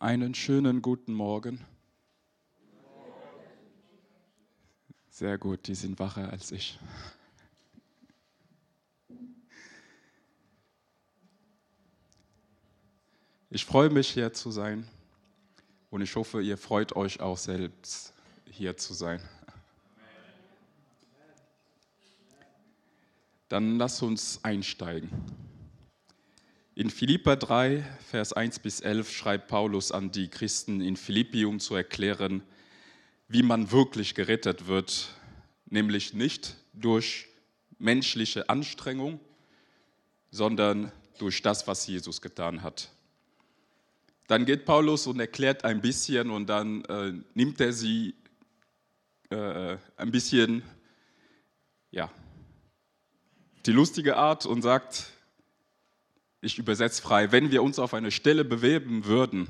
Einen schönen guten Morgen. Sehr gut, die sind wacher als ich. Ich freue mich, hier zu sein und ich hoffe, ihr freut euch auch selbst, hier zu sein. Dann lasst uns einsteigen. In Philippa 3, Vers 1 bis 11 schreibt Paulus an die Christen in Philippi, um zu erklären, wie man wirklich gerettet wird, nämlich nicht durch menschliche Anstrengung, sondern durch das, was Jesus getan hat. Dann geht Paulus und erklärt ein bisschen und dann äh, nimmt er sie äh, ein bisschen, ja, die lustige Art und sagt, ich übersetze frei, wenn wir uns auf eine Stelle bewerben würden,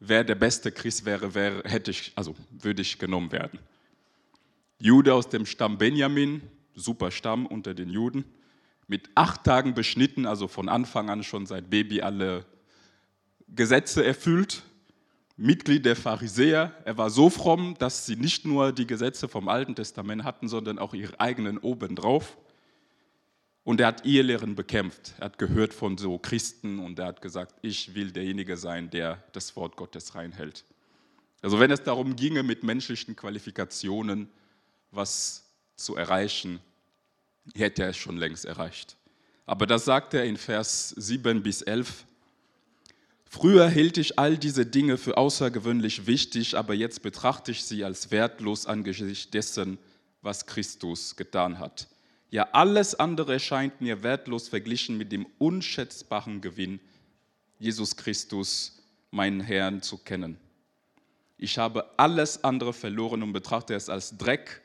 wer der beste Christ wäre, wäre hätte ich, also würde ich genommen werden. Jude aus dem Stamm Benjamin, super Stamm unter den Juden, mit acht Tagen beschnitten, also von Anfang an schon seit Baby alle Gesetze erfüllt, Mitglied der Pharisäer. Er war so fromm, dass sie nicht nur die Gesetze vom Alten Testament hatten, sondern auch ihre eigenen obendrauf. Und er hat Ehelehren bekämpft. Er hat gehört von so Christen und er hat gesagt, ich will derjenige sein, der das Wort Gottes reinhält. Also wenn es darum ginge, mit menschlichen Qualifikationen was zu erreichen, hätte er es schon längst erreicht. Aber das sagt er in Vers 7 bis 11. Früher hielt ich all diese Dinge für außergewöhnlich wichtig, aber jetzt betrachte ich sie als wertlos angesichts dessen, was Christus getan hat. Ja, alles andere scheint mir wertlos verglichen mit dem unschätzbaren Gewinn, Jesus Christus, meinen Herrn, zu kennen. Ich habe alles andere verloren und betrachte es als Dreck,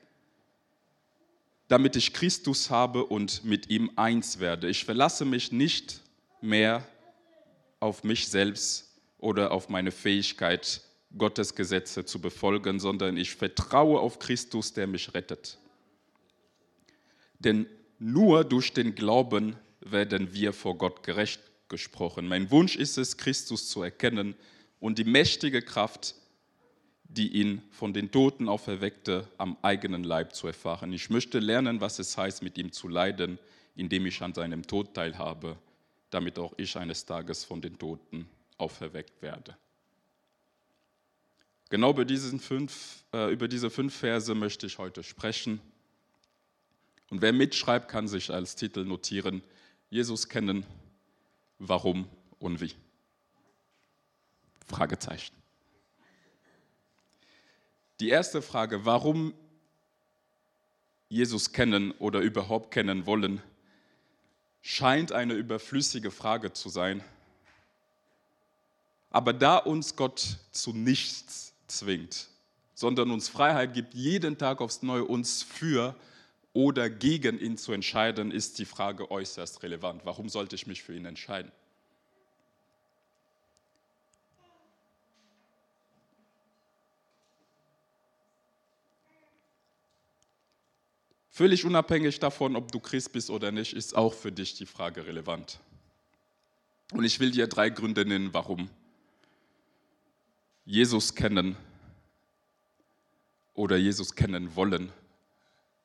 damit ich Christus habe und mit ihm eins werde. Ich verlasse mich nicht mehr auf mich selbst oder auf meine Fähigkeit, Gottes Gesetze zu befolgen, sondern ich vertraue auf Christus, der mich rettet. Denn nur durch den Glauben werden wir vor Gott gerecht gesprochen. Mein Wunsch ist es, Christus zu erkennen und die mächtige Kraft, die ihn von den Toten auferweckte, am eigenen Leib zu erfahren. Ich möchte lernen, was es heißt, mit ihm zu leiden, indem ich an seinem Tod teilhabe, damit auch ich eines Tages von den Toten auferweckt werde. Genau über, fünf, äh, über diese fünf Verse möchte ich heute sprechen. Und wer mitschreibt, kann sich als Titel notieren, Jesus kennen, warum und wie. Fragezeichen. Die erste Frage, warum Jesus kennen oder überhaupt kennen wollen, scheint eine überflüssige Frage zu sein. Aber da uns Gott zu nichts zwingt, sondern uns Freiheit gibt, jeden Tag aufs Neue uns für oder gegen ihn zu entscheiden, ist die Frage äußerst relevant. Warum sollte ich mich für ihn entscheiden? Völlig unabhängig davon, ob du Christ bist oder nicht, ist auch für dich die Frage relevant. Und ich will dir drei Gründe nennen, warum. Jesus kennen oder Jesus kennen wollen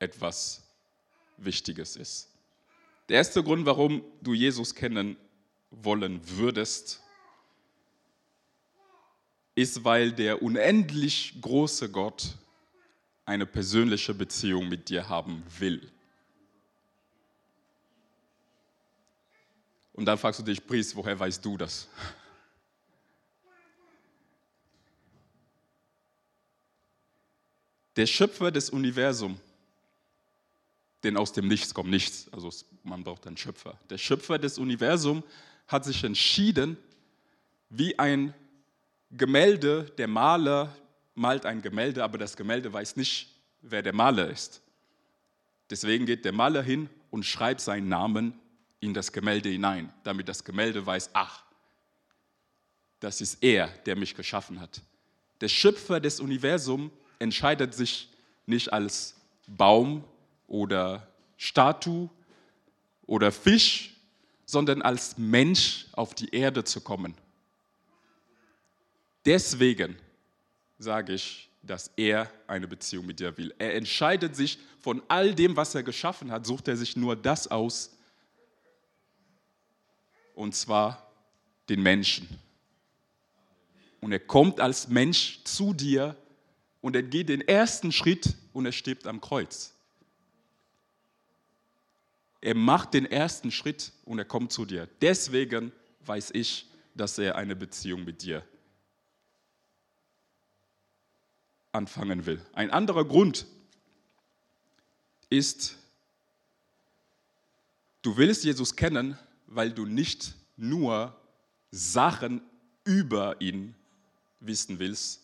etwas Wichtiges ist. Der erste Grund, warum du Jesus kennen wollen würdest, ist, weil der unendlich große Gott eine persönliche Beziehung mit dir haben will. Und dann fragst du dich, Priest, woher weißt du das? Der Schöpfer des Universums denn aus dem Nichts kommt nichts. Also man braucht einen Schöpfer. Der Schöpfer des Universums hat sich entschieden, wie ein Gemälde, der Maler malt ein Gemälde, aber das Gemälde weiß nicht, wer der Maler ist. Deswegen geht der Maler hin und schreibt seinen Namen in das Gemälde hinein, damit das Gemälde weiß, ach, das ist er, der mich geschaffen hat. Der Schöpfer des Universums entscheidet sich nicht als Baum oder Statue oder Fisch, sondern als Mensch auf die Erde zu kommen. Deswegen sage ich, dass er eine Beziehung mit dir will. Er entscheidet sich von all dem, was er geschaffen hat, sucht er sich nur das aus, und zwar den Menschen. Und er kommt als Mensch zu dir und er geht den ersten Schritt und er stirbt am Kreuz. Er macht den ersten Schritt und er kommt zu dir. Deswegen weiß ich, dass er eine Beziehung mit dir anfangen will. Ein anderer Grund ist, du willst Jesus kennen, weil du nicht nur Sachen über ihn wissen willst,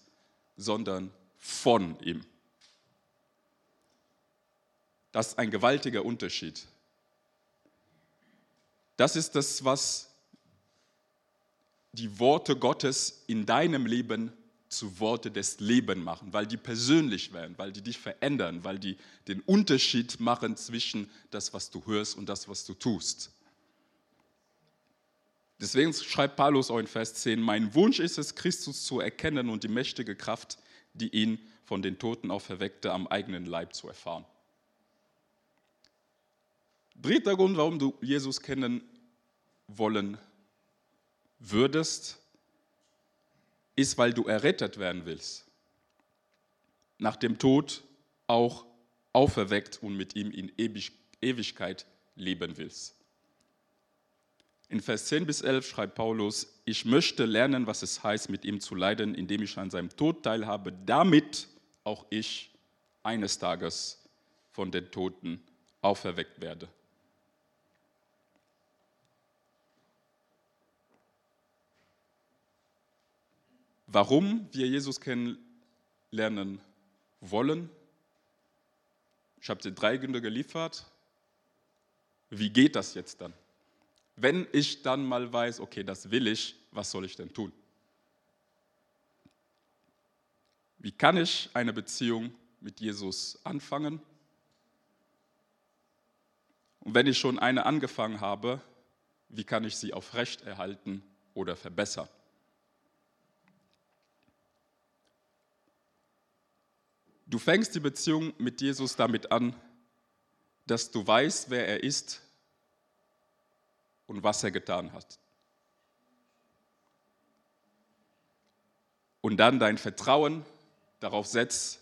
sondern von ihm. Das ist ein gewaltiger Unterschied. Das ist das, was die Worte Gottes in deinem Leben zu Worte des Lebens machen, weil die persönlich werden, weil die dich verändern, weil die den Unterschied machen zwischen das, was du hörst und das, was du tust. Deswegen schreibt Paulus auch in Vers 10, mein Wunsch ist es, Christus zu erkennen und die mächtige Kraft, die ihn von den Toten auferweckte, am eigenen Leib zu erfahren. Dritter Grund, warum du Jesus kennen wollen würdest, ist, weil du errettet werden willst. Nach dem Tod auch auferweckt und mit ihm in Ewigkeit leben willst. In Vers 10 bis 11 schreibt Paulus, ich möchte lernen, was es heißt, mit ihm zu leiden, indem ich an seinem Tod teilhabe, damit auch ich eines Tages von den Toten auferweckt werde. Warum wir Jesus kennenlernen wollen. Ich habe dir drei Gründe geliefert. Wie geht das jetzt dann? Wenn ich dann mal weiß, okay, das will ich, was soll ich denn tun? Wie kann ich eine Beziehung mit Jesus anfangen? Und wenn ich schon eine angefangen habe, wie kann ich sie aufrechterhalten oder verbessern? Du fängst die Beziehung mit Jesus damit an, dass du weißt, wer er ist und was er getan hat. Und dann dein Vertrauen darauf setzt,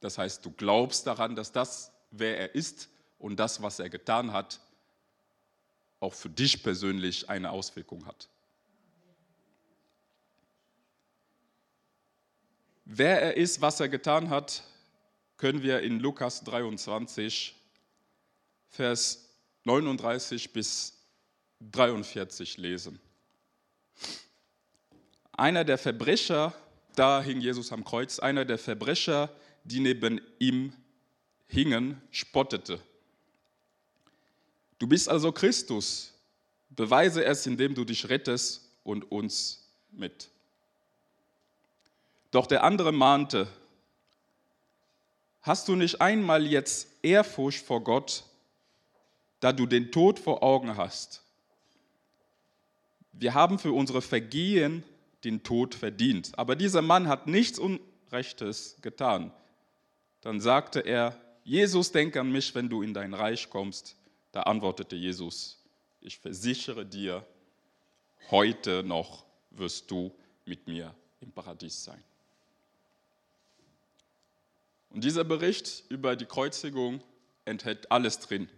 das heißt, du glaubst daran, dass das, wer er ist und das, was er getan hat, auch für dich persönlich eine Auswirkung hat. Wer er ist, was er getan hat, können wir in Lukas 23, Vers 39 bis 43 lesen. Einer der Verbrecher, da hing Jesus am Kreuz, einer der Verbrecher, die neben ihm hingen, spottete. Du bist also Christus. Beweise es, indem du dich rettest und uns mit. Doch der andere mahnte, hast du nicht einmal jetzt Ehrfurcht vor Gott, da du den Tod vor Augen hast? Wir haben für unsere Vergehen den Tod verdient, aber dieser Mann hat nichts Unrechtes getan. Dann sagte er, Jesus, denk an mich, wenn du in dein Reich kommst. Da antwortete Jesus, ich versichere dir, heute noch wirst du mit mir im Paradies sein. Und dieser Bericht über die Kreuzigung enthält alles drin,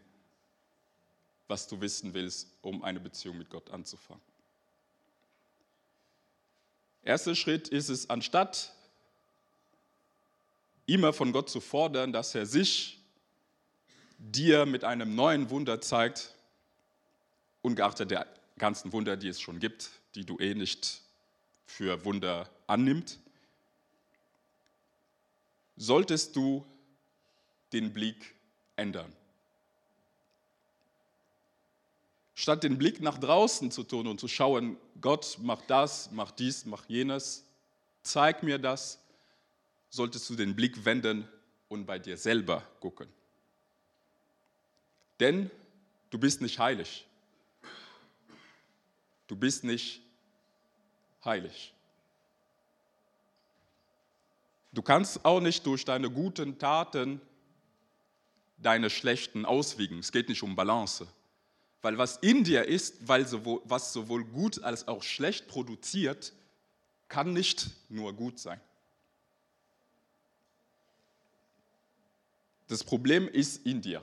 was du wissen willst, um eine Beziehung mit Gott anzufangen. Erster Schritt ist es, anstatt immer von Gott zu fordern, dass er sich dir mit einem neuen Wunder zeigt, ungeachtet der ganzen Wunder, die es schon gibt, die du eh nicht für Wunder annimmst, solltest du den Blick ändern. Statt den Blick nach draußen zu tun und zu schauen, Gott macht das, macht dies, macht jenes, zeig mir das, solltest du den Blick wenden und bei dir selber gucken. Denn du bist nicht heilig. Du bist nicht heilig. Du kannst auch nicht durch deine guten Taten deine schlechten auswiegen. Es geht nicht um Balance. Weil was in dir ist, weil sowohl, was sowohl gut als auch schlecht produziert, kann nicht nur gut sein. Das Problem ist in dir.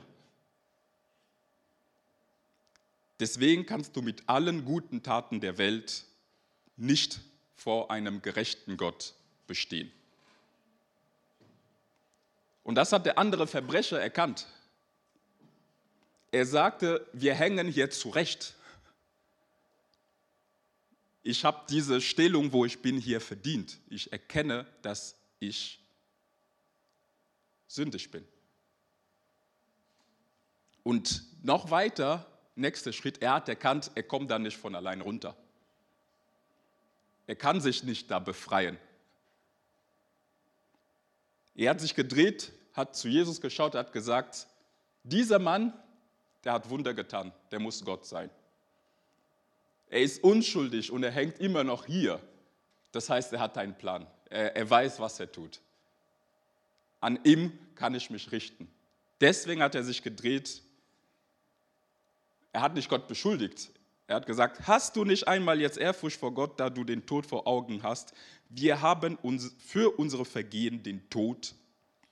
Deswegen kannst du mit allen guten Taten der Welt nicht vor einem gerechten Gott bestehen. Und das hat der andere Verbrecher erkannt. Er sagte, wir hängen hier zurecht. Ich habe diese Stellung, wo ich bin, hier verdient. Ich erkenne, dass ich sündig bin. Und noch weiter, nächster Schritt, er hat erkannt, er kommt da nicht von allein runter. Er kann sich nicht da befreien. Er hat sich gedreht, hat zu Jesus geschaut, hat gesagt, dieser Mann, der hat Wunder getan, der muss Gott sein. Er ist unschuldig und er hängt immer noch hier. Das heißt, er hat einen Plan. Er, er weiß, was er tut. An ihm kann ich mich richten. Deswegen hat er sich gedreht. Er hat nicht Gott beschuldigt. Er hat gesagt, hast du nicht einmal jetzt Ehrfurcht vor Gott, da du den Tod vor Augen hast? Wir haben uns für unsere Vergehen den Tod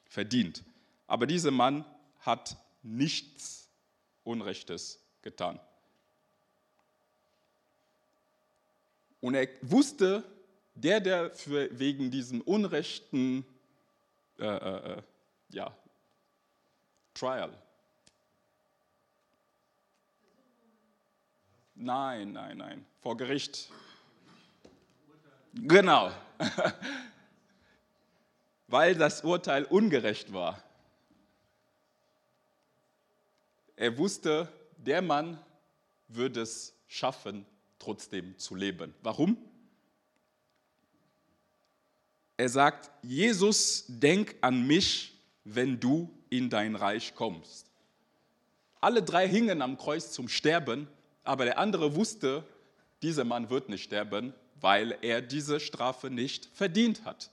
verdient. Aber dieser Mann hat nichts Unrechtes getan. Und er wusste, der, der für, wegen diesem unrechten äh, äh, äh, ja, Trial, nein, nein, nein, vor Gericht, genau, weil das Urteil ungerecht war. Er wusste, der Mann würde es schaffen, trotzdem zu leben. Warum? Er sagt, Jesus, denk an mich, wenn du in dein Reich kommst. Alle drei hingen am Kreuz zum Sterben, aber der andere wusste, dieser Mann wird nicht sterben, weil er diese Strafe nicht verdient hat.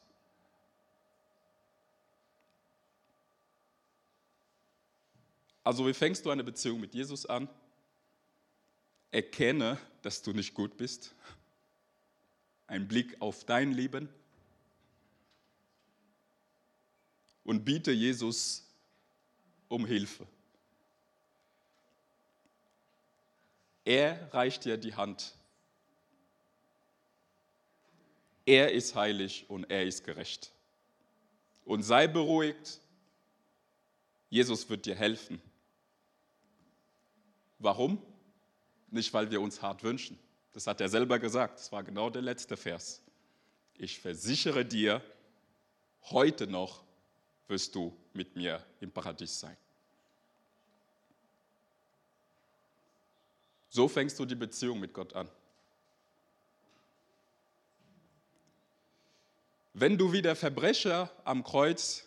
Also wie fängst du eine Beziehung mit Jesus an? Erkenne, dass du nicht gut bist. Ein Blick auf dein Leben. Und biete Jesus um Hilfe. Er reicht dir die Hand. Er ist heilig und er ist gerecht. Und sei beruhigt, Jesus wird dir helfen. Warum? Nicht, weil wir uns hart wünschen. Das hat er selber gesagt. Das war genau der letzte Vers. Ich versichere dir, heute noch wirst du mit mir im Paradies sein. So fängst du die Beziehung mit Gott an. Wenn du wie der Verbrecher am Kreuz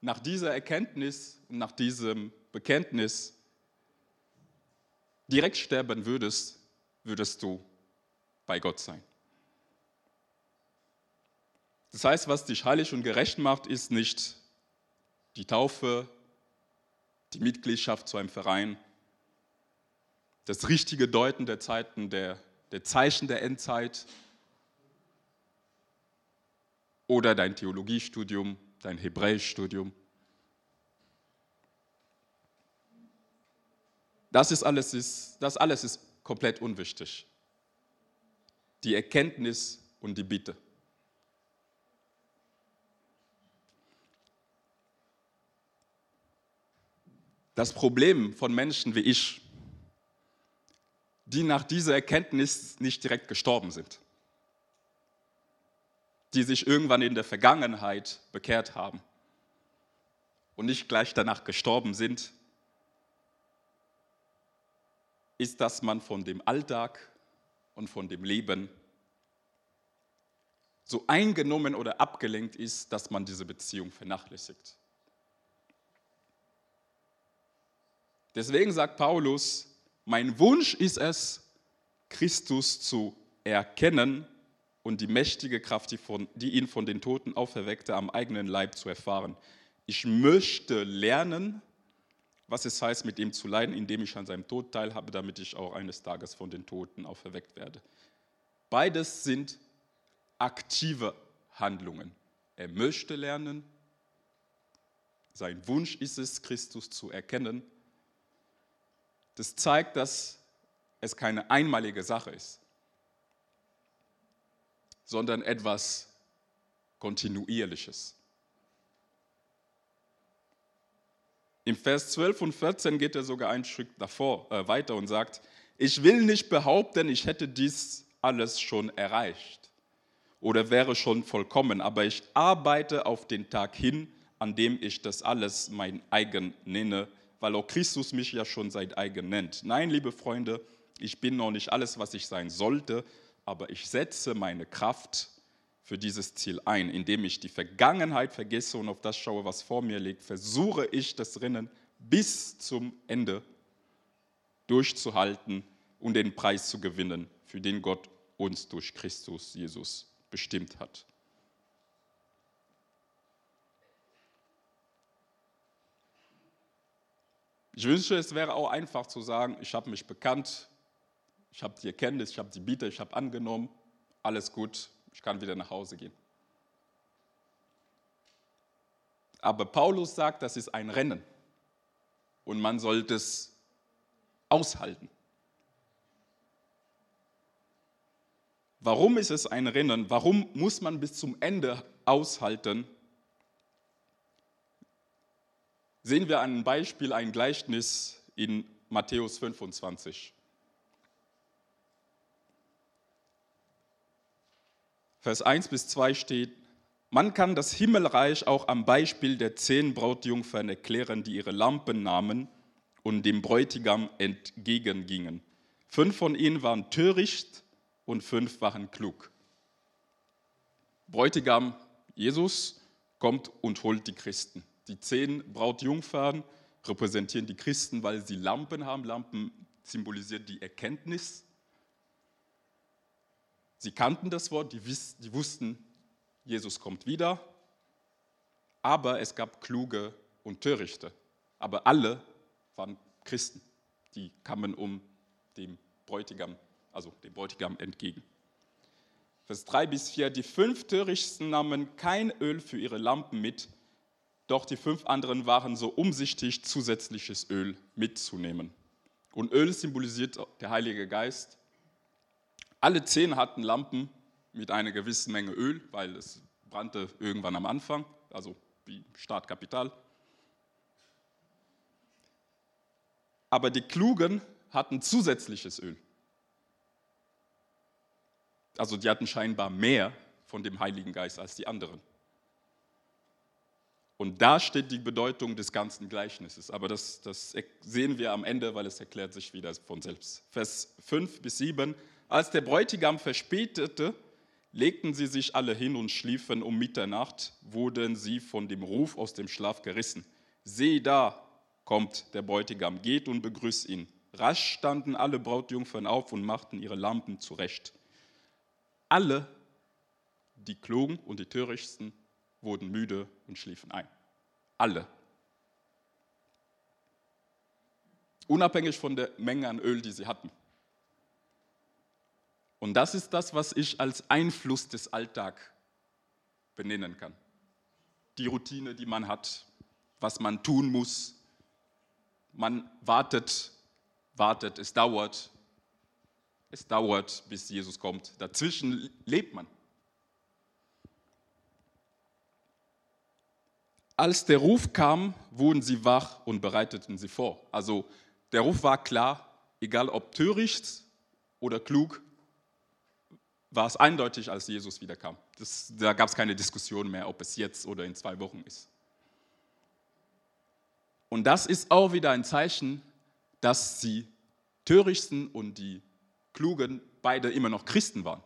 nach dieser Erkenntnis und nach diesem Bekenntnis direkt sterben würdest, würdest du bei Gott sein. Das heißt, was dich heilig und gerecht macht, ist nicht die Taufe, die Mitgliedschaft zu einem Verein, das richtige Deuten der Zeiten, der, der Zeichen der Endzeit oder dein Theologiestudium, dein Hebräischstudium. Das, ist alles, ist, das alles ist komplett unwichtig. Die Erkenntnis und die Bitte. Das Problem von Menschen wie ich, die nach dieser Erkenntnis nicht direkt gestorben sind, die sich irgendwann in der Vergangenheit bekehrt haben und nicht gleich danach gestorben sind, ist, dass man von dem Alltag und von dem Leben so eingenommen oder abgelenkt ist, dass man diese Beziehung vernachlässigt. Deswegen sagt Paulus, mein Wunsch ist es, Christus zu erkennen und die mächtige Kraft, die, von, die ihn von den Toten auferweckte, am eigenen Leib zu erfahren. Ich möchte lernen, was es heißt, mit ihm zu leiden, indem ich an seinem Tod teilhabe, damit ich auch eines Tages von den Toten auferweckt werde. Beides sind aktive Handlungen. Er möchte lernen, sein Wunsch ist es, Christus zu erkennen. Das zeigt, dass es keine einmalige Sache ist, sondern etwas Kontinuierliches. Im Vers 12 und 14 geht er sogar einen Schritt davor, äh, weiter und sagt, ich will nicht behaupten, ich hätte dies alles schon erreicht oder wäre schon vollkommen, aber ich arbeite auf den Tag hin, an dem ich das alles mein eigen nenne, weil auch Christus mich ja schon sein eigen nennt. Nein, liebe Freunde, ich bin noch nicht alles, was ich sein sollte, aber ich setze meine Kraft für dieses Ziel ein. Indem ich die Vergangenheit vergesse und auf das schaue, was vor mir liegt, versuche ich das Rennen bis zum Ende durchzuhalten und den Preis zu gewinnen, für den Gott uns durch Christus Jesus bestimmt hat. Ich wünsche, es wäre auch einfach zu sagen, ich habe mich bekannt, ich habe die Erkenntnis, ich habe die Biete, ich habe angenommen, alles gut, ich kann wieder nach Hause gehen. Aber Paulus sagt, das ist ein Rennen und man sollte es aushalten. Warum ist es ein Rennen? Warum muss man bis zum Ende aushalten? Sehen wir ein Beispiel, ein Gleichnis in Matthäus 25. Vers 1 bis 2 steht, man kann das Himmelreich auch am Beispiel der zehn Brautjungfern erklären, die ihre Lampen nahmen und dem Bräutigam entgegengingen. Fünf von ihnen waren töricht und fünf waren klug. Bräutigam Jesus kommt und holt die Christen. Die zehn Brautjungfern repräsentieren die Christen, weil sie Lampen haben. Lampen symbolisiert die Erkenntnis. Sie kannten das Wort, die, die wussten, Jesus kommt wieder. Aber es gab kluge und törichte. Aber alle waren Christen. Die kamen um dem Bräutigam also dem Bräutigam entgegen. Vers 3 bis 4, die fünf Törichten nahmen kein Öl für ihre Lampen mit, doch die fünf anderen waren so umsichtig, zusätzliches Öl mitzunehmen. Und Öl symbolisiert der Heilige Geist. Alle zehn hatten Lampen mit einer gewissen Menge Öl, weil es brannte irgendwann am Anfang, also wie Startkapital. Aber die Klugen hatten zusätzliches Öl. Also die hatten scheinbar mehr von dem Heiligen Geist als die anderen. Und da steht die Bedeutung des ganzen Gleichnisses. Aber das, das sehen wir am Ende, weil es erklärt sich wieder von selbst. Vers 5 bis 7. Als der Bräutigam verspätete, legten sie sich alle hin und schliefen. Um Mitternacht wurden sie von dem Ruf aus dem Schlaf gerissen. Sieh da, kommt der Bräutigam, geht und begrüßt ihn. Rasch standen alle Brautjungfern auf und machten ihre Lampen zurecht. Alle, die Klugen und die Törichtsten, wurden müde und schliefen ein. Alle. Unabhängig von der Menge an Öl, die sie hatten. Und das ist das, was ich als Einfluss des Alltags benennen kann. Die Routine, die man hat, was man tun muss. Man wartet, wartet, es dauert, es dauert, bis Jesus kommt. Dazwischen lebt man. Als der Ruf kam, wurden sie wach und bereiteten sie vor. Also der Ruf war klar, egal ob töricht oder klug, war es eindeutig, als Jesus wiederkam. Das, da gab es keine Diskussion mehr, ob es jetzt oder in zwei Wochen ist. Und das ist auch wieder ein Zeichen, dass die Törichten und die Klugen beide immer noch Christen waren.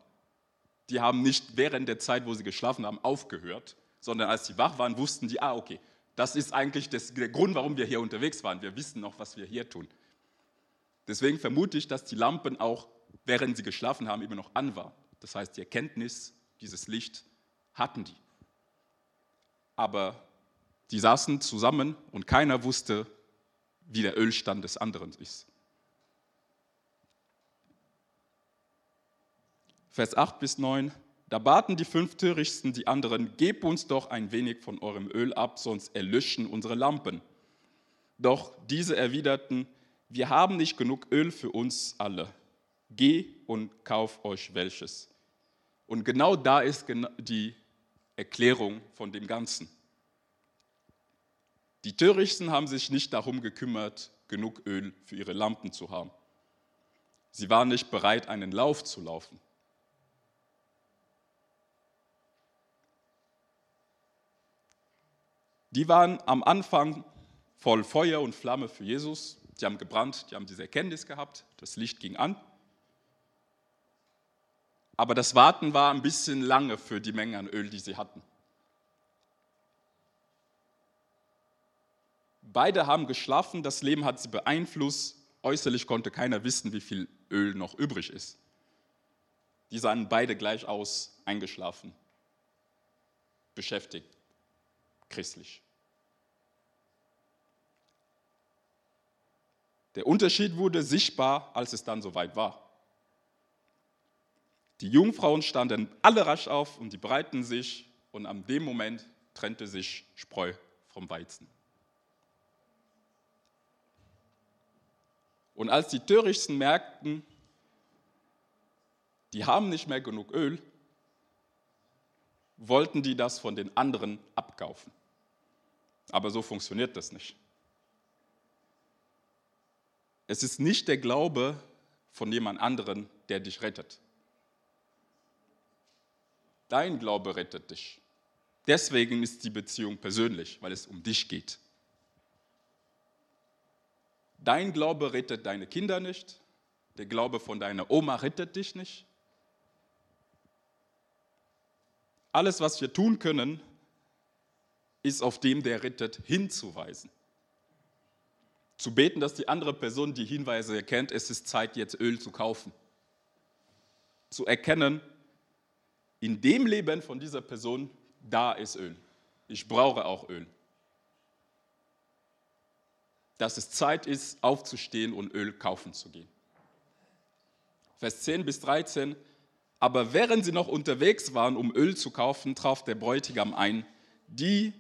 Die haben nicht während der Zeit, wo sie geschlafen haben, aufgehört, sondern als sie wach waren, wussten die, ah, okay, das ist eigentlich das, der Grund, warum wir hier unterwegs waren. Wir wissen noch, was wir hier tun. Deswegen vermute ich, dass die Lampen auch, während sie geschlafen haben, immer noch an waren. das heißt die Erkenntnis, dieses Licht, hatten die. Aber die saßen zusammen und keiner wusste, wie der Ölstand des anderen ist. Vers 8 bis 9. Da baten die fünf Törichtsten die anderen, gebt uns doch ein wenig von eurem Öl ab, sonst erlöschen unsere Lampen. Doch diese erwiderten, wir haben nicht genug Öl für uns alle. Geh und kauf euch welches. Und genau da ist die Erklärung von dem Ganzen. Die Törichten haben sich nicht darum gekümmert, genug Öl für ihre Lampen zu haben. Sie waren nicht bereit, einen Lauf zu laufen. Die waren am Anfang voll Feuer und Flamme für Jesus. Die haben gebrannt, die haben diese Erkenntnis gehabt, das Licht ging an. Aber das Warten war ein bisschen lange für die Menge an Öl, die sie hatten. Beide haben geschlafen, das Leben hat sie beeinflusst. Äußerlich konnte keiner wissen, wie viel Öl noch übrig ist. Die sahen beide gleich aus, eingeschlafen, beschäftigt, christlich. Der Unterschied wurde sichtbar, als es dann soweit war. Die Jungfrauen standen alle rasch auf und die breiten sich und an dem Moment trennte sich Spreu vom Weizen. Und als die Törichten merkten, die haben nicht mehr genug Öl, wollten die das von den anderen abkaufen. Aber so funktioniert das nicht. Es ist nicht der Glaube von jemand anderen, der dich rettet. Dein Glaube rettet dich. Deswegen ist die Beziehung persönlich, weil es um dich geht. Dein Glaube rettet deine Kinder nicht. Der Glaube von deiner Oma rettet dich nicht. Alles, was wir tun können, ist auf dem, der rettet, hinzuweisen zu beten, dass die andere Person die Hinweise erkennt, es ist Zeit, jetzt Öl zu kaufen. Zu erkennen, in dem Leben von dieser Person, da ist Öl. Ich brauche auch Öl. Dass es Zeit ist, aufzustehen und Öl kaufen zu gehen. Vers 10 bis 13. Aber während sie noch unterwegs waren, um Öl zu kaufen, traf der Bräutigam ein. Die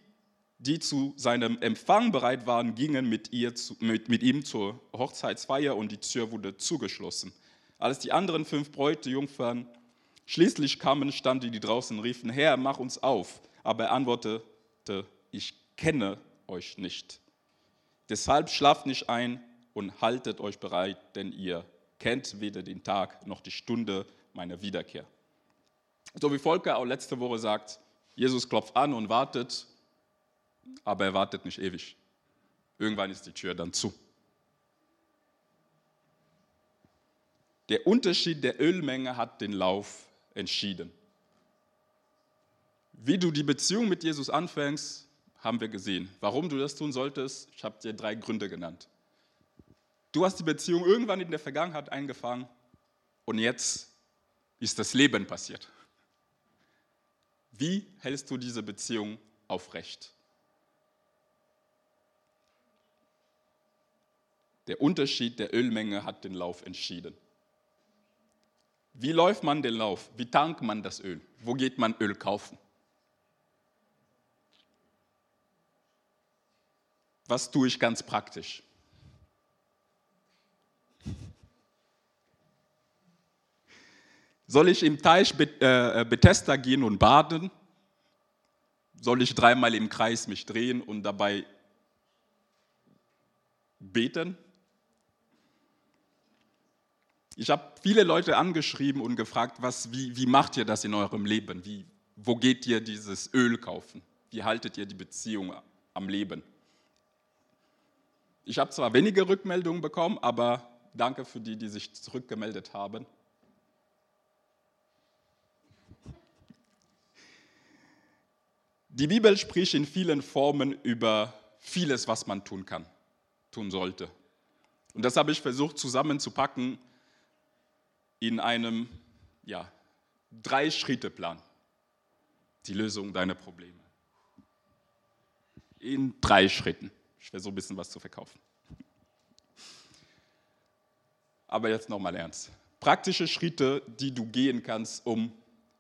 die zu seinem Empfang bereit waren, gingen mit, ihr, mit, mit ihm zur Hochzeitsfeier und die Tür wurde zugeschlossen. Als die anderen fünf Bräute Jungfern schließlich kamen, standen die draußen und riefen, Herr, mach uns auf. Aber er antwortete, ich kenne euch nicht. Deshalb schlaft nicht ein und haltet euch bereit, denn ihr kennt weder den Tag noch die Stunde meiner Wiederkehr. So wie Volker auch letzte Woche sagt, Jesus klopft an und wartet aber er wartet nicht ewig. Irgendwann ist die Tür dann zu. Der Unterschied der Ölmenge hat den Lauf entschieden. Wie du die Beziehung mit Jesus anfängst, haben wir gesehen. Warum du das tun solltest, ich habe dir drei Gründe genannt. Du hast die Beziehung irgendwann in der Vergangenheit eingefangen und jetzt ist das Leben passiert. Wie hältst du diese Beziehung aufrecht? Der Unterschied der Ölmenge hat den Lauf entschieden. Wie läuft man den Lauf? Wie tankt man das Öl? Wo geht man Öl kaufen? Was tue ich ganz praktisch? Soll ich im Teich äh, äh, Bethesda gehen und baden? Soll ich dreimal im Kreis mich drehen und dabei beten? Ich habe viele Leute angeschrieben und gefragt, was, wie, wie macht ihr das in eurem Leben? Wie, wo geht ihr dieses Öl kaufen? Wie haltet ihr die Beziehung am Leben? Ich habe zwar wenige Rückmeldungen bekommen, aber danke für die, die sich zurückgemeldet haben. Die Bibel spricht in vielen Formen über vieles, was man tun kann, tun sollte. Und das habe ich versucht zusammenzupacken in einem ja, Drei-Schritte-Plan. Die Lösung deiner Probleme. In drei Schritten. Ich versuche ein bisschen was zu verkaufen. Aber jetzt nochmal ernst. Praktische Schritte, die du gehen kannst, um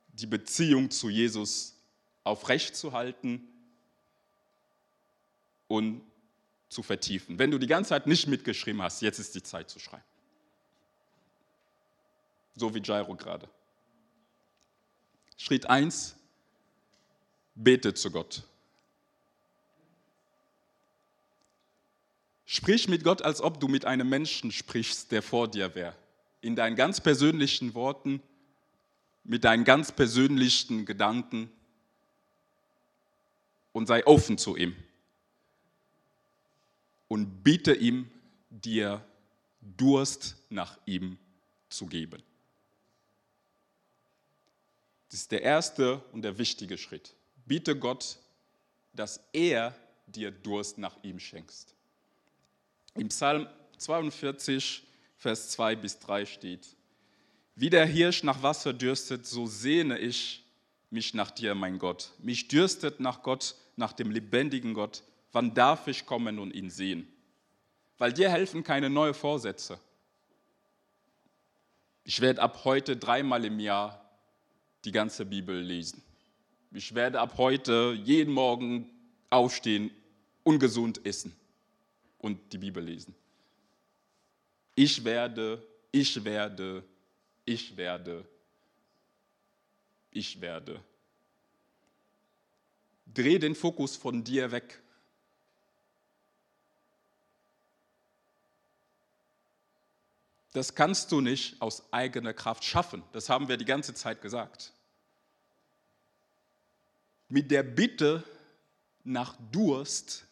die Beziehung zu Jesus aufrechtzuerhalten und zu vertiefen. Wenn du die ganze Zeit nicht mitgeschrieben hast, jetzt ist die Zeit zu schreiben. So wie Jairo gerade. Schritt 1, bete zu Gott. Sprich mit Gott, als ob du mit einem Menschen sprichst, der vor dir wäre. In deinen ganz persönlichen Worten, mit deinen ganz persönlichen Gedanken und sei offen zu ihm. Und bitte ihm, dir Durst nach ihm zu geben. Das ist der erste und der wichtige Schritt. Bitte Gott, dass er dir Durst nach ihm schenkst. Im Psalm 42, Vers 2 bis 3 steht, wie der Hirsch nach Wasser dürstet, so sehne ich mich nach dir, mein Gott. Mich dürstet nach Gott, nach dem lebendigen Gott. Wann darf ich kommen und ihn sehen? Weil dir helfen keine neuen Vorsätze. Ich werde ab heute dreimal im Jahr die ganze Bibel lesen. Ich werde ab heute jeden Morgen aufstehen, ungesund essen und die Bibel lesen. Ich werde, ich werde, ich werde, ich werde. Dreh den Fokus von dir weg. Das kannst du nicht aus eigener Kraft schaffen. Das haben wir die ganze Zeit gesagt. Mit der Bitte nach Durst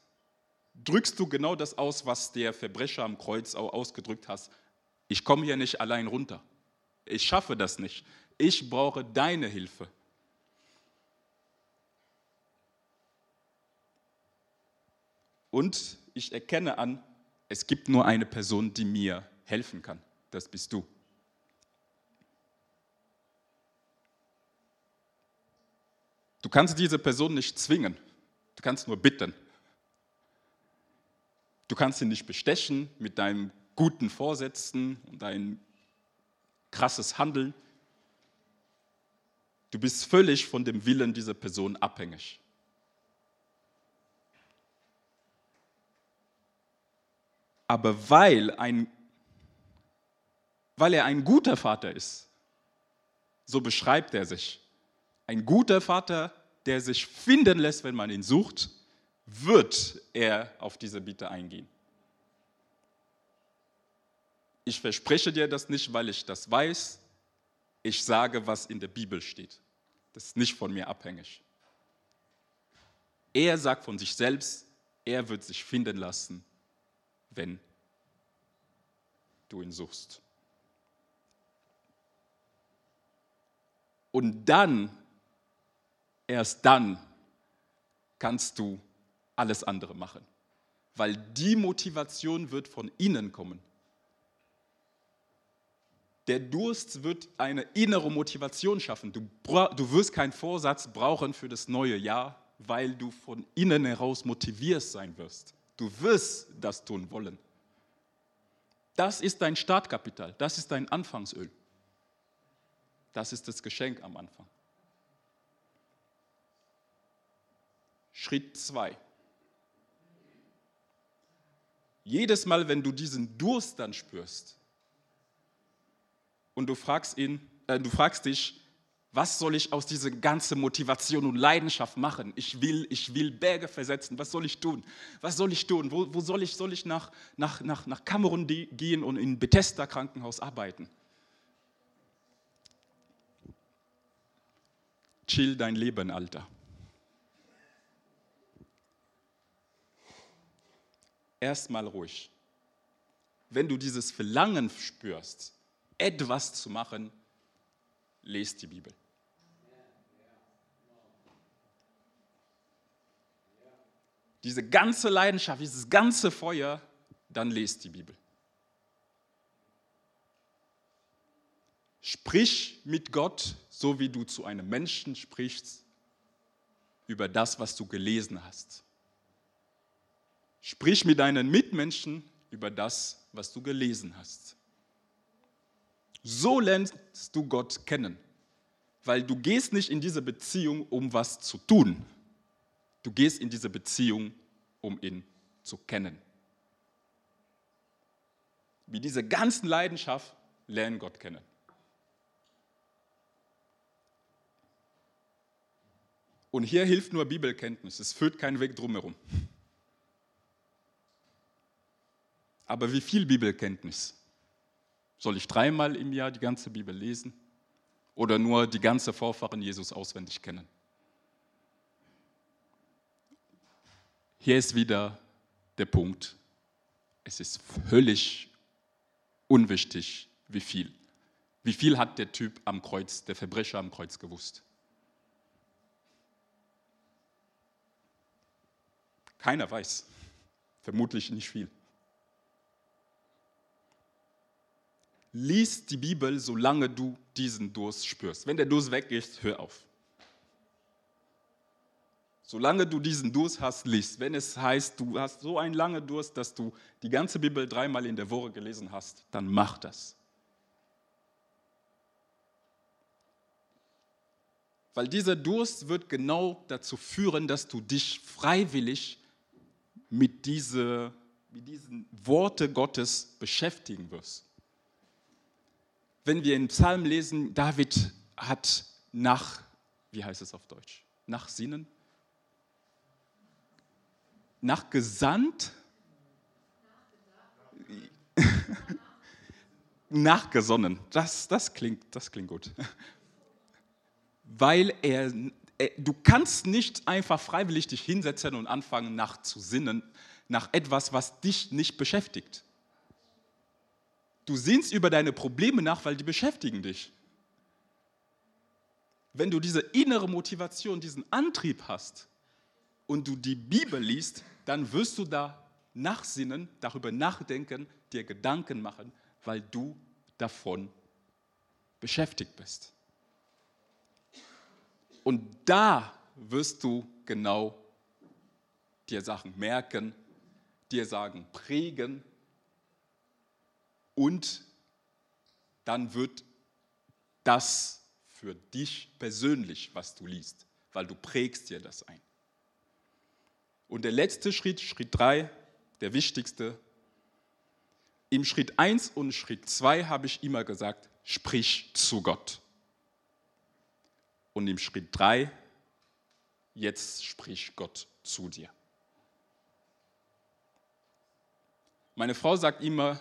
drückst du genau das aus, was der Verbrecher am Kreuz auch ausgedrückt hat. Ich komme hier nicht allein runter. Ich schaffe das nicht. Ich brauche deine Hilfe. Und ich erkenne an, es gibt nur eine Person, die mir helfen kann. Das bist du. Du kannst diese Person nicht zwingen. Du kannst nur bitten. Du kannst ihn nicht bestechen mit deinen guten Vorsätzen und dein krasses Handeln. Du bist völlig von dem Willen dieser Person abhängig. Aber weil, ein, weil er ein guter Vater ist, so beschreibt er sich. Ein guter Vater, der sich finden lässt, wenn man ihn sucht wird er auf diese Bitte eingehen. Ich verspreche dir das nicht, weil ich das weiß. Ich sage, was in der Bibel steht. Das ist nicht von mir abhängig. Er sagt von sich selbst, er wird sich finden lassen, wenn du ihn suchst. Und dann, erst dann, kannst du alles andere machen. Weil die Motivation wird von innen kommen. Der Durst wird eine innere Motivation schaffen. Du, du wirst keinen Vorsatz brauchen für das neue Jahr, weil du von innen heraus motiviert sein wirst. Du wirst das tun wollen. Das ist dein Startkapital, das ist dein Anfangsöl. Das ist das Geschenk am Anfang. Schritt 2. Jedes Mal, wenn du diesen Durst dann spürst und du fragst ihn, äh, du fragst dich, was soll ich aus dieser ganzen Motivation und Leidenschaft machen? Ich will, ich will Berge versetzen. Was soll ich tun? Was soll ich tun? Wo, wo soll ich, soll ich nach, nach, nach, nach Kamerun gehen und in Bethesda Krankenhaus arbeiten? Chill dein Leben, Alter. erstmal ruhig. Wenn du dieses Verlangen spürst, etwas zu machen, lest die Bibel. Diese ganze Leidenschaft, dieses ganze Feuer, dann lest die Bibel. Sprich mit Gott, so wie du zu einem Menschen sprichst, über das, was du gelesen hast. Sprich mit deinen Mitmenschen über das, was du gelesen hast. So lernst du Gott kennen, weil du gehst nicht in diese Beziehung, um was zu tun. Du gehst in diese Beziehung, um ihn zu kennen. Wie diese ganzen Leidenschaft lernen Gott kennen. Und hier hilft nur Bibelkenntnis. Es führt keinen Weg drumherum. Aber wie viel Bibelkenntnis? Soll ich dreimal im Jahr die ganze Bibel lesen? Oder nur die ganze Vorfahren Jesus auswendig kennen? Hier ist wieder der Punkt. Es ist völlig unwichtig, wie viel. Wie viel hat der Typ am Kreuz, der Verbrecher am Kreuz gewusst? Keiner weiß. Vermutlich nicht viel. Lies die Bibel, solange du diesen Durst spürst. Wenn der Durst weg ist, hör auf. Solange du diesen Durst hast, liest. Wenn es heißt, du hast so einen langen Durst, dass du die ganze Bibel dreimal in der Woche gelesen hast, dann mach das. Weil dieser Durst wird genau dazu führen, dass du dich freiwillig mit, diese, mit diesen Worte Gottes beschäftigen wirst. Wenn wir in Psalm lesen, David hat nach, wie heißt es auf Deutsch? Nach Sinnen? Nach gesandt? Nachgesonnen. Das, das, klingt, das klingt gut. Weil er du kannst nicht einfach freiwillig dich hinsetzen und anfangen nachzusinnen nach etwas, was dich nicht beschäftigt. Du sinnst über deine Probleme nach, weil die beschäftigen dich. Wenn du diese innere Motivation, diesen Antrieb hast und du die Bibel liest, dann wirst du da nachsinnen, darüber nachdenken, dir Gedanken machen, weil du davon beschäftigt bist. Und da wirst du genau dir Sachen merken, dir Sachen prägen und dann wird das für dich persönlich, was du liest, weil du prägst dir das ein. Und der letzte Schritt, Schritt 3, der wichtigste, im Schritt 1 und Schritt 2 habe ich immer gesagt, sprich zu Gott. Und im Schritt 3, jetzt spricht Gott zu dir. Meine Frau sagt immer,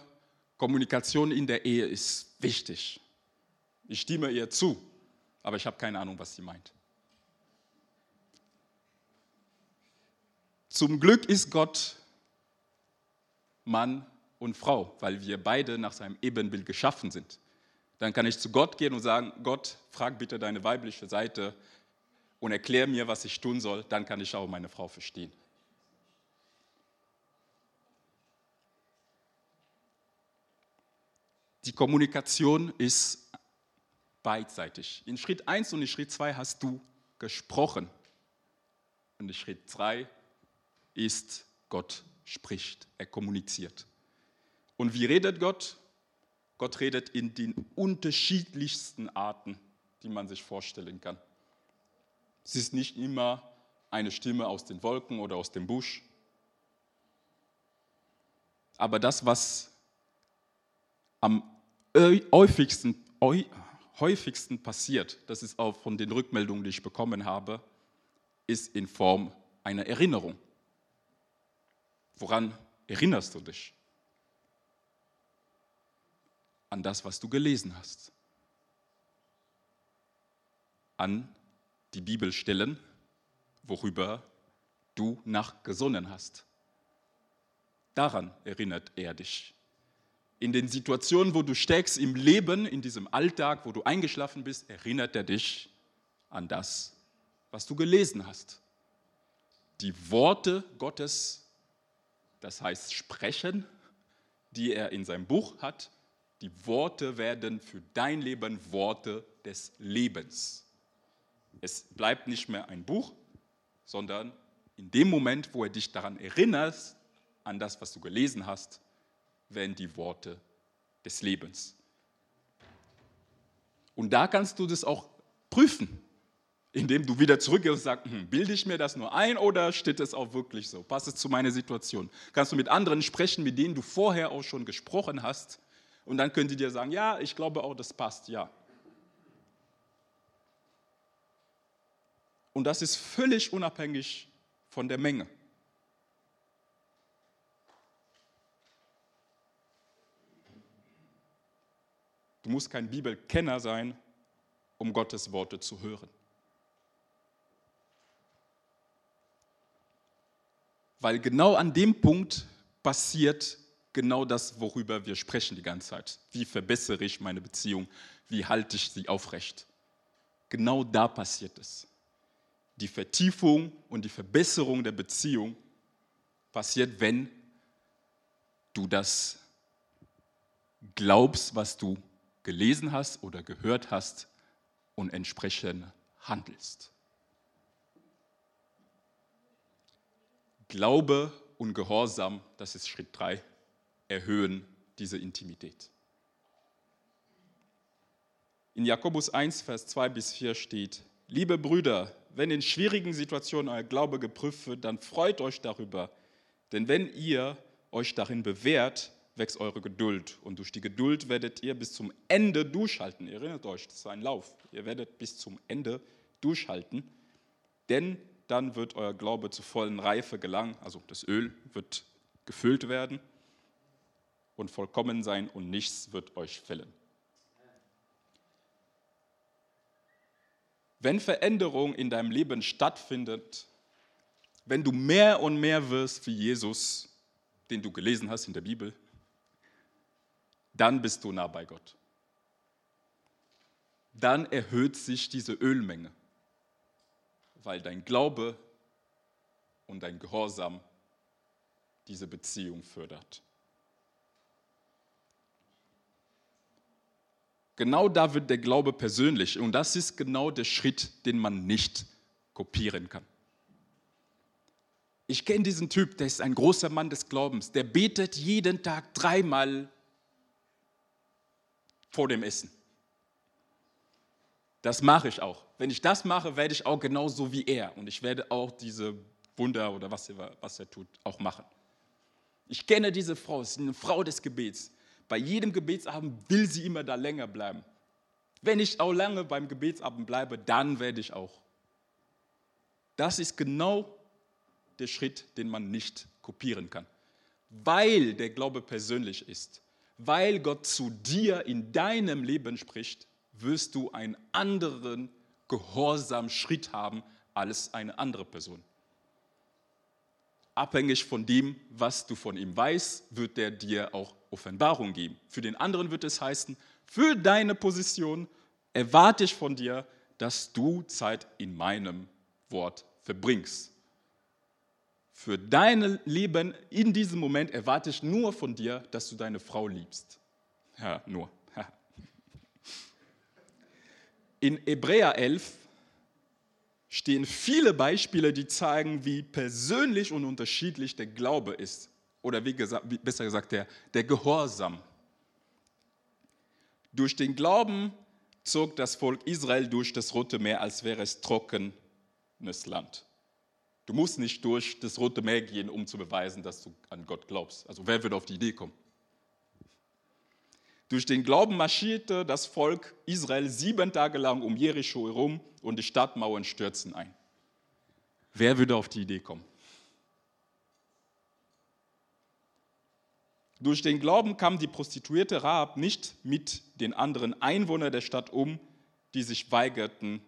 Kommunikation in der Ehe ist wichtig. Ich stimme ihr zu, aber ich habe keine Ahnung, was sie meint. Zum Glück ist Gott Mann und Frau, weil wir beide nach seinem Ebenbild geschaffen sind dann kann ich zu Gott gehen und sagen, Gott, frag bitte deine weibliche Seite und erklär mir, was ich tun soll, dann kann ich auch meine Frau verstehen. Die Kommunikation ist beidseitig. In Schritt 1 und in Schritt 2 hast du gesprochen. Und in Schritt 3 ist Gott spricht, er kommuniziert. Und wie redet Gott? Gott redet in den unterschiedlichsten Arten, die man sich vorstellen kann. Es ist nicht immer eine Stimme aus den Wolken oder aus dem Busch. Aber das, was am häufigsten, häufigsten passiert, das ist auch von den Rückmeldungen, die ich bekommen habe, ist in Form einer Erinnerung. Woran erinnerst du dich? An das, was du gelesen hast, an die Bibelstellen, worüber du nachgesonnen hast. Daran erinnert er dich. In den Situationen, wo du steckst im Leben, in diesem Alltag, wo du eingeschlafen bist, erinnert er dich an das, was du gelesen hast. Die Worte Gottes, das heißt sprechen, die er in seinem Buch hat, Die Worte werden für dein Leben Worte des Lebens. Es bleibt nicht mehr ein Buch, sondern in dem Moment, wo er dich daran erinnert, an das, was du gelesen hast, werden die Worte des Lebens. Und da kannst du das auch prüfen, indem du wieder zurückgehst und sagst, hm, bilde ich mir das nur ein oder steht es auch wirklich so? Passt es zu meiner Situation? Kannst du mit anderen sprechen, mit denen du vorher auch schon gesprochen hast und dann können die dir sagen, ja, ich glaube auch, das passt, ja. Und das ist völlig unabhängig von der Menge. Du musst kein Bibelkenner sein, um Gottes Worte zu hören. Weil genau an dem Punkt passiert genau das, worüber wir sprechen die ganze Zeit. Wie verbessere ich meine Beziehung? Wie halte ich sie aufrecht? Genau da passiert es. Die Vertiefung und die Verbesserung der Beziehung passiert, wenn du das glaubst, was du gelesen hast oder gehört hast und entsprechend handelst. Glaube und Gehorsam, das ist Schritt 3, erhöhen diese Intimität. In Jakobus 1, Vers 2 bis 4 steht, liebe Brüder, wenn in schwierigen Situationen euer Glaube geprüft wird, dann freut euch darüber. Denn wenn ihr euch darin bewährt, wächst eure Geduld. Und durch die Geduld werdet ihr bis zum Ende durchhalten. Ihr erinnert euch, das ist ein Lauf. Ihr werdet bis zum Ende durchhalten. Denn dann wird euer Glaube zur vollen Reife gelangen. Also das Öl wird gefüllt werden und vollkommen sein und nichts wird euch fällen. Wenn Veränderung in deinem Leben stattfindet, wenn du mehr und mehr wirst wie Jesus, den du gelesen hast in der Bibel, dann bist du nah bei Gott. Dann erhöht sich diese Ölmenge, weil dein Glaube und dein Gehorsam diese Beziehung fördert. Genau da wird der Glaube persönlich und das ist genau der Schritt, den man nicht kopieren kann. Ich kenne diesen Typ, der ist ein großer Mann des Glaubens, der betet jeden Tag dreimal vor dem Essen. Das mache ich auch. Wenn ich das mache, werde ich auch genauso wie er. Und ich werde auch diese Wunder oder was er, was er tut, auch machen. Ich kenne diese Frau, es ist eine Frau des Gebets. Bei jedem Gebetsabend will sie immer da länger bleiben. Wenn ich auch lange beim Gebetsabend bleibe, dann werde ich auch. Das ist genau der Schritt, den man nicht kopieren kann. Weil der Glaube persönlich ist, weil Gott zu dir in deinem Leben spricht, wirst du einen anderen gehorsamen Schritt haben als eine andere Person. Abhängig von dem, was du von ihm weißt, wird er dir auch Offenbarung geben. Für den anderen wird es heißen, für deine Position erwarte ich von dir, dass du Zeit in meinem Wort verbringst. Für dein Leben in diesem Moment erwarte ich nur von dir, dass du deine Frau liebst. Ja, nur. In Hebräer 11 stehen viele Beispiele, die zeigen, wie persönlich und unterschiedlich der Glaube ist. Oder wie gesagt, besser gesagt, der, der Gehorsam. Durch den Glauben zog das Volk Israel durch das Rote Meer, als wäre es trockenes Land. Du musst nicht durch das Rote Meer gehen, um zu beweisen, dass du an Gott glaubst. Also wer würde auf die Idee kommen? Durch den Glauben marschierte das Volk Israel sieben Tage lang um Jericho herum und die Stadtmauern stürzten ein. Wer würde auf die Idee kommen? Durch den Glauben kam die Prostituierte Rahab nicht mit den anderen Einwohnern der Stadt um, die sich weigerten,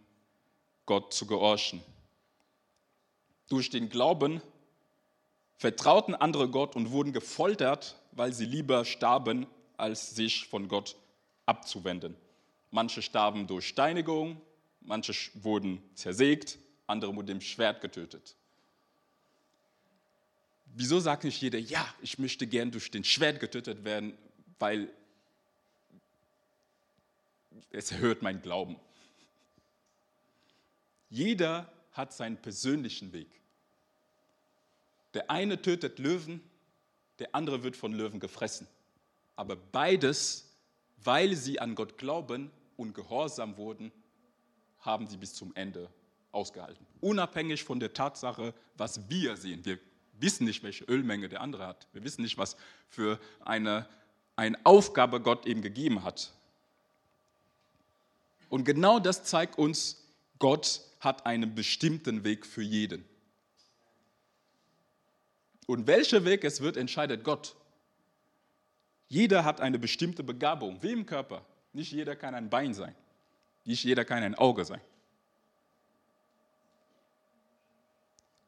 Gott zu gehorchen durch den Glauben vertrauten andere Gott und wurden gefoltert, weil sie lieber starben, als sich von Gott abzuwenden. Manche starben durch Steinigung, manche wurden zersägt, andere mit dem Schwert getötet. Wieso sagt nicht jeder, ja, ich möchte gern durch den Schwert getötet werden, weil es erhöht mein Glauben. Jeder hat seinen persönlichen Weg. Der eine tötet Löwen, der andere wird von Löwen gefressen. Aber beides, weil sie an Gott glauben und gehorsam wurden, haben sie bis zum Ende ausgehalten. Unabhängig von der Tatsache, was wir sehen. Wir wissen nicht, welche Ölmenge der andere hat. Wir wissen nicht, was für eine, eine Aufgabe Gott ihm gegeben hat. Und genau das zeigt uns, Gott hat einen bestimmten Weg für jeden. Und welcher Weg es wird, entscheidet Gott. Jeder hat eine bestimmte Begabung, wie im Körper. Nicht jeder kann ein Bein sein. Nicht jeder kann ein Auge sein.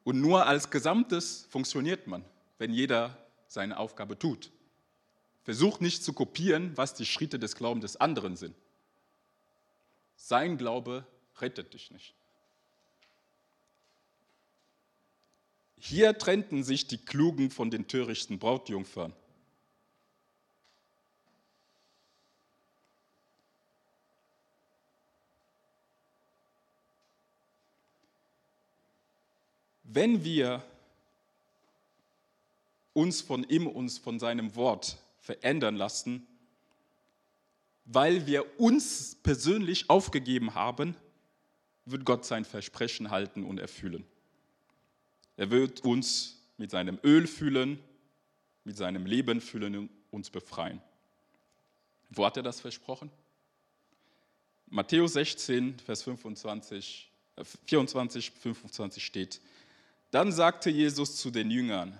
Und nur als Gesamtes funktioniert man, wenn jeder seine Aufgabe tut. Versuch nicht zu kopieren, was die Schritte des Glaubens des anderen sind. Sein Glaube rettet dich nicht. Hier trennten sich die Klugen von den törichten Brautjungfern. Wenn wir uns von ihm, uns von seinem Wort verändern lassen, weil wir uns persönlich aufgegeben haben, wird Gott sein Versprechen halten und erfüllen. Er wird uns mit seinem Öl füllen, mit seinem Leben füllen und uns befreien. Wo hat er das versprochen? Matthäus 16, Vers 25, 24, 25 steht, dann sagte Jesus zu den Jüngern,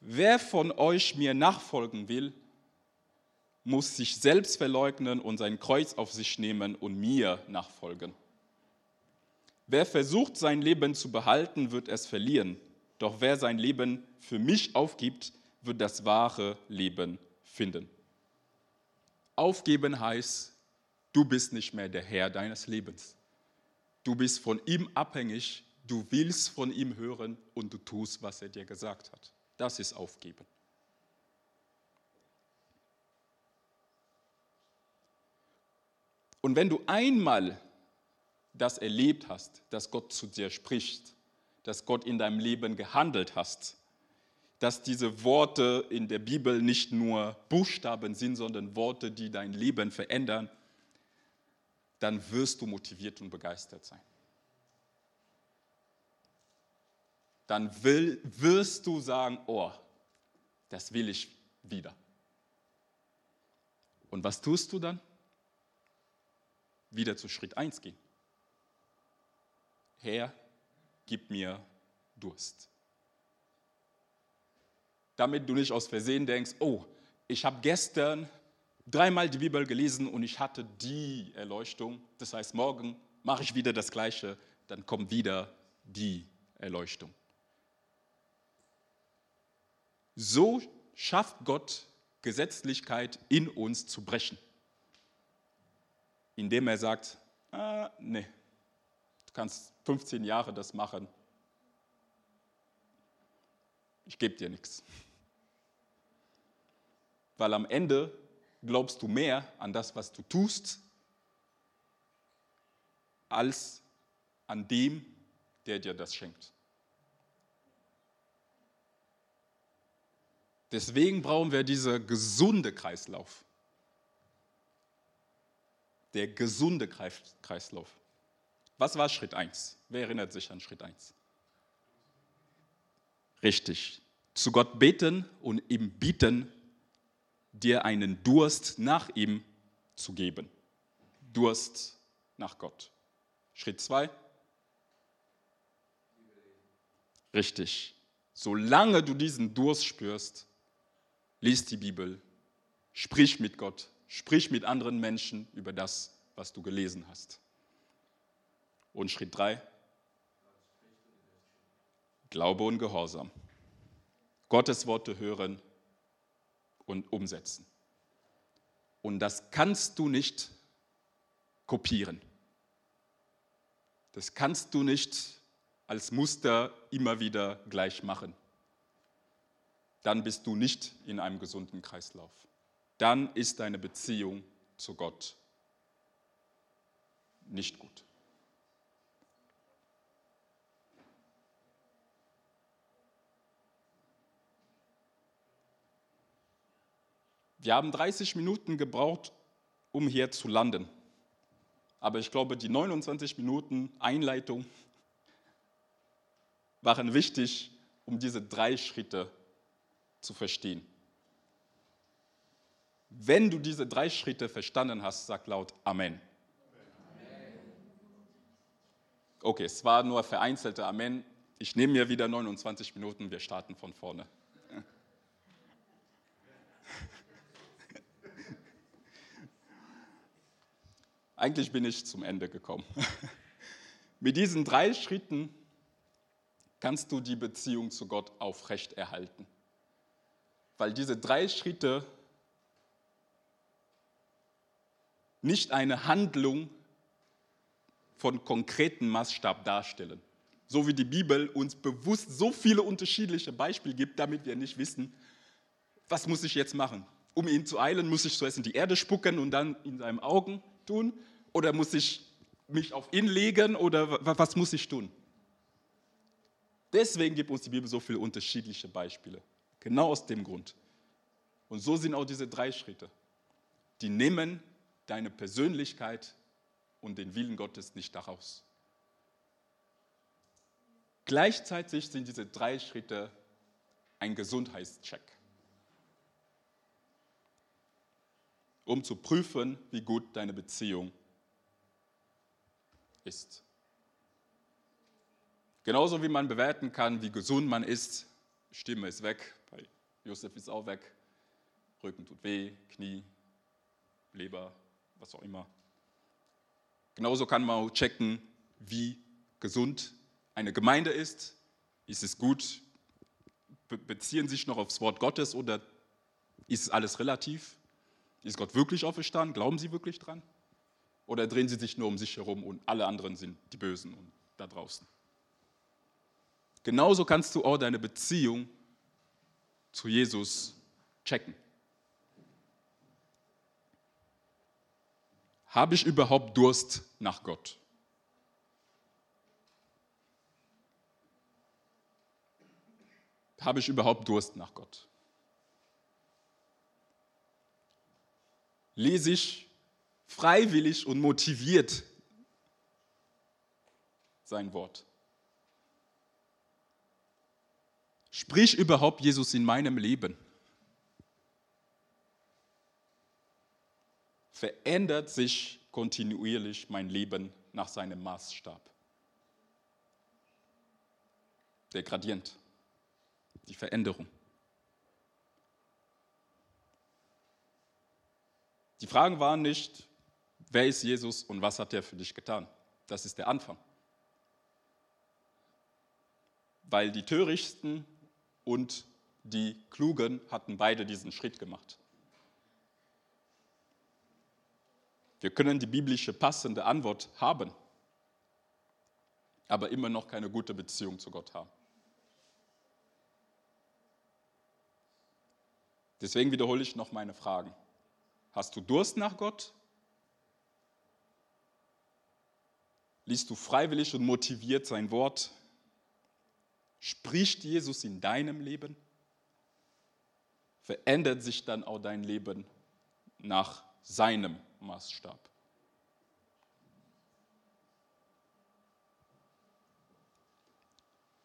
wer von euch mir nachfolgen will, muss sich selbst verleugnen und sein Kreuz auf sich nehmen und mir nachfolgen. Wer versucht, sein Leben zu behalten, wird es verlieren. Doch wer sein Leben für mich aufgibt, wird das wahre Leben finden. Aufgeben heißt, du bist nicht mehr der Herr deines Lebens. Du bist von ihm abhängig Du willst von ihm hören und du tust, was er dir gesagt hat. Das ist Aufgeben. Und wenn du einmal das erlebt hast, dass Gott zu dir spricht, dass Gott in deinem Leben gehandelt hast, dass diese Worte in der Bibel nicht nur Buchstaben sind, sondern Worte, die dein Leben verändern, dann wirst du motiviert und begeistert sein. Dann will, wirst du sagen, oh, das will ich wieder. Und was tust du dann? Wieder zu Schritt 1 gehen. Herr, gib mir Durst. Damit du nicht aus Versehen denkst, oh, ich habe gestern dreimal die Bibel gelesen und ich hatte die Erleuchtung. Das heißt, morgen mache ich wieder das Gleiche, dann kommt wieder die Erleuchtung. So schafft Gott Gesetzlichkeit in uns zu brechen, indem er sagt, ah, nee, du kannst 15 Jahre das machen, ich gebe dir nichts. Weil am Ende glaubst du mehr an das, was du tust, als an dem, der dir das schenkt. Deswegen brauchen wir diesen gesunde Kreislauf. Der gesunde Kreislauf. Was war Schritt 1? Wer erinnert sich an Schritt 1? Richtig. Zu Gott beten und ihm bieten, dir einen Durst nach ihm zu geben. Durst nach Gott. Schritt 2. Richtig. Solange du diesen Durst spürst, Lies die Bibel, sprich mit Gott, sprich mit anderen Menschen über das, was du gelesen hast. Und Schritt drei, Glaube und Gehorsam. Gottes Worte hören und umsetzen. Und das kannst du nicht kopieren. Das kannst du nicht als Muster immer wieder gleich machen dann bist du nicht in einem gesunden Kreislauf. Dann ist deine Beziehung zu Gott nicht gut. Wir haben 30 Minuten gebraucht, um hier zu landen. Aber ich glaube, die 29 Minuten Einleitung waren wichtig, um diese drei Schritte zu verstehen. Wenn du diese drei Schritte verstanden hast, sag laut Amen. Okay, es war nur vereinzelte Amen. Ich nehme mir wieder 29 Minuten, wir starten von vorne. Eigentlich bin ich zum Ende gekommen. Mit diesen drei Schritten kannst du die Beziehung zu Gott aufrechterhalten. Weil diese drei Schritte nicht eine Handlung von konkreten Maßstab darstellen. So wie die Bibel uns bewusst so viele unterschiedliche Beispiele gibt, damit wir nicht wissen, was muss ich jetzt machen? Um ihn zu eilen, muss ich zuerst in die Erde spucken und dann in seinen Augen tun? Oder muss ich mich auf ihn legen oder was muss ich tun? Deswegen gibt uns die Bibel so viele unterschiedliche Beispiele. Genau aus dem Grund. Und so sind auch diese drei Schritte. Die nehmen deine Persönlichkeit und den Willen Gottes nicht daraus. Gleichzeitig sind diese drei Schritte ein Gesundheitscheck, um zu prüfen, wie gut deine Beziehung ist. Genauso wie man bewerten kann, wie gesund man ist, Stimme ist weg, Josef ist auch weg, Rücken tut weh, Knie, Leber, was auch immer. Genauso kann man auch checken, wie gesund eine Gemeinde ist. Ist es gut? Beziehen sich noch aufs Wort Gottes oder ist alles relativ? Ist Gott wirklich auferstanden? Glauben Sie wirklich dran? Oder drehen sie sich nur um sich herum und alle anderen sind die Bösen und da draußen? Genauso kannst du auch deine Beziehung zu Jesus checken. Habe ich überhaupt Durst nach Gott? Habe ich überhaupt Durst nach Gott? Lese ich freiwillig und motiviert sein Wort. Sprich überhaupt Jesus in meinem Leben? Verändert sich kontinuierlich mein Leben nach seinem Maßstab? Der Gradient, die Veränderung. Die Fragen waren nicht, Wer ist Jesus und was hat er für dich getan? Das ist der Anfang. Weil die Törichten und die Klugen hatten beide diesen Schritt gemacht. Wir können die biblische passende Antwort haben, aber immer noch keine gute Beziehung zu Gott haben. Deswegen wiederhole ich noch meine Fragen. Hast du Durst nach Gott Liest du freiwillig und motiviert sein Wort? Spricht Jesus in deinem Leben? Verändert sich dann auch dein Leben nach seinem Maßstab?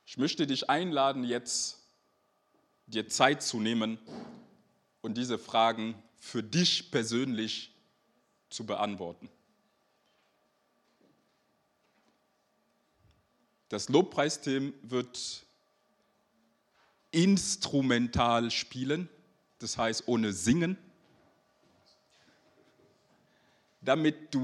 Ich möchte dich einladen, jetzt dir Zeit zu nehmen und diese Fragen für dich persönlich zu beantworten. Das Lobpreisteam wird instrumental spielen, das heißt ohne Singen, damit du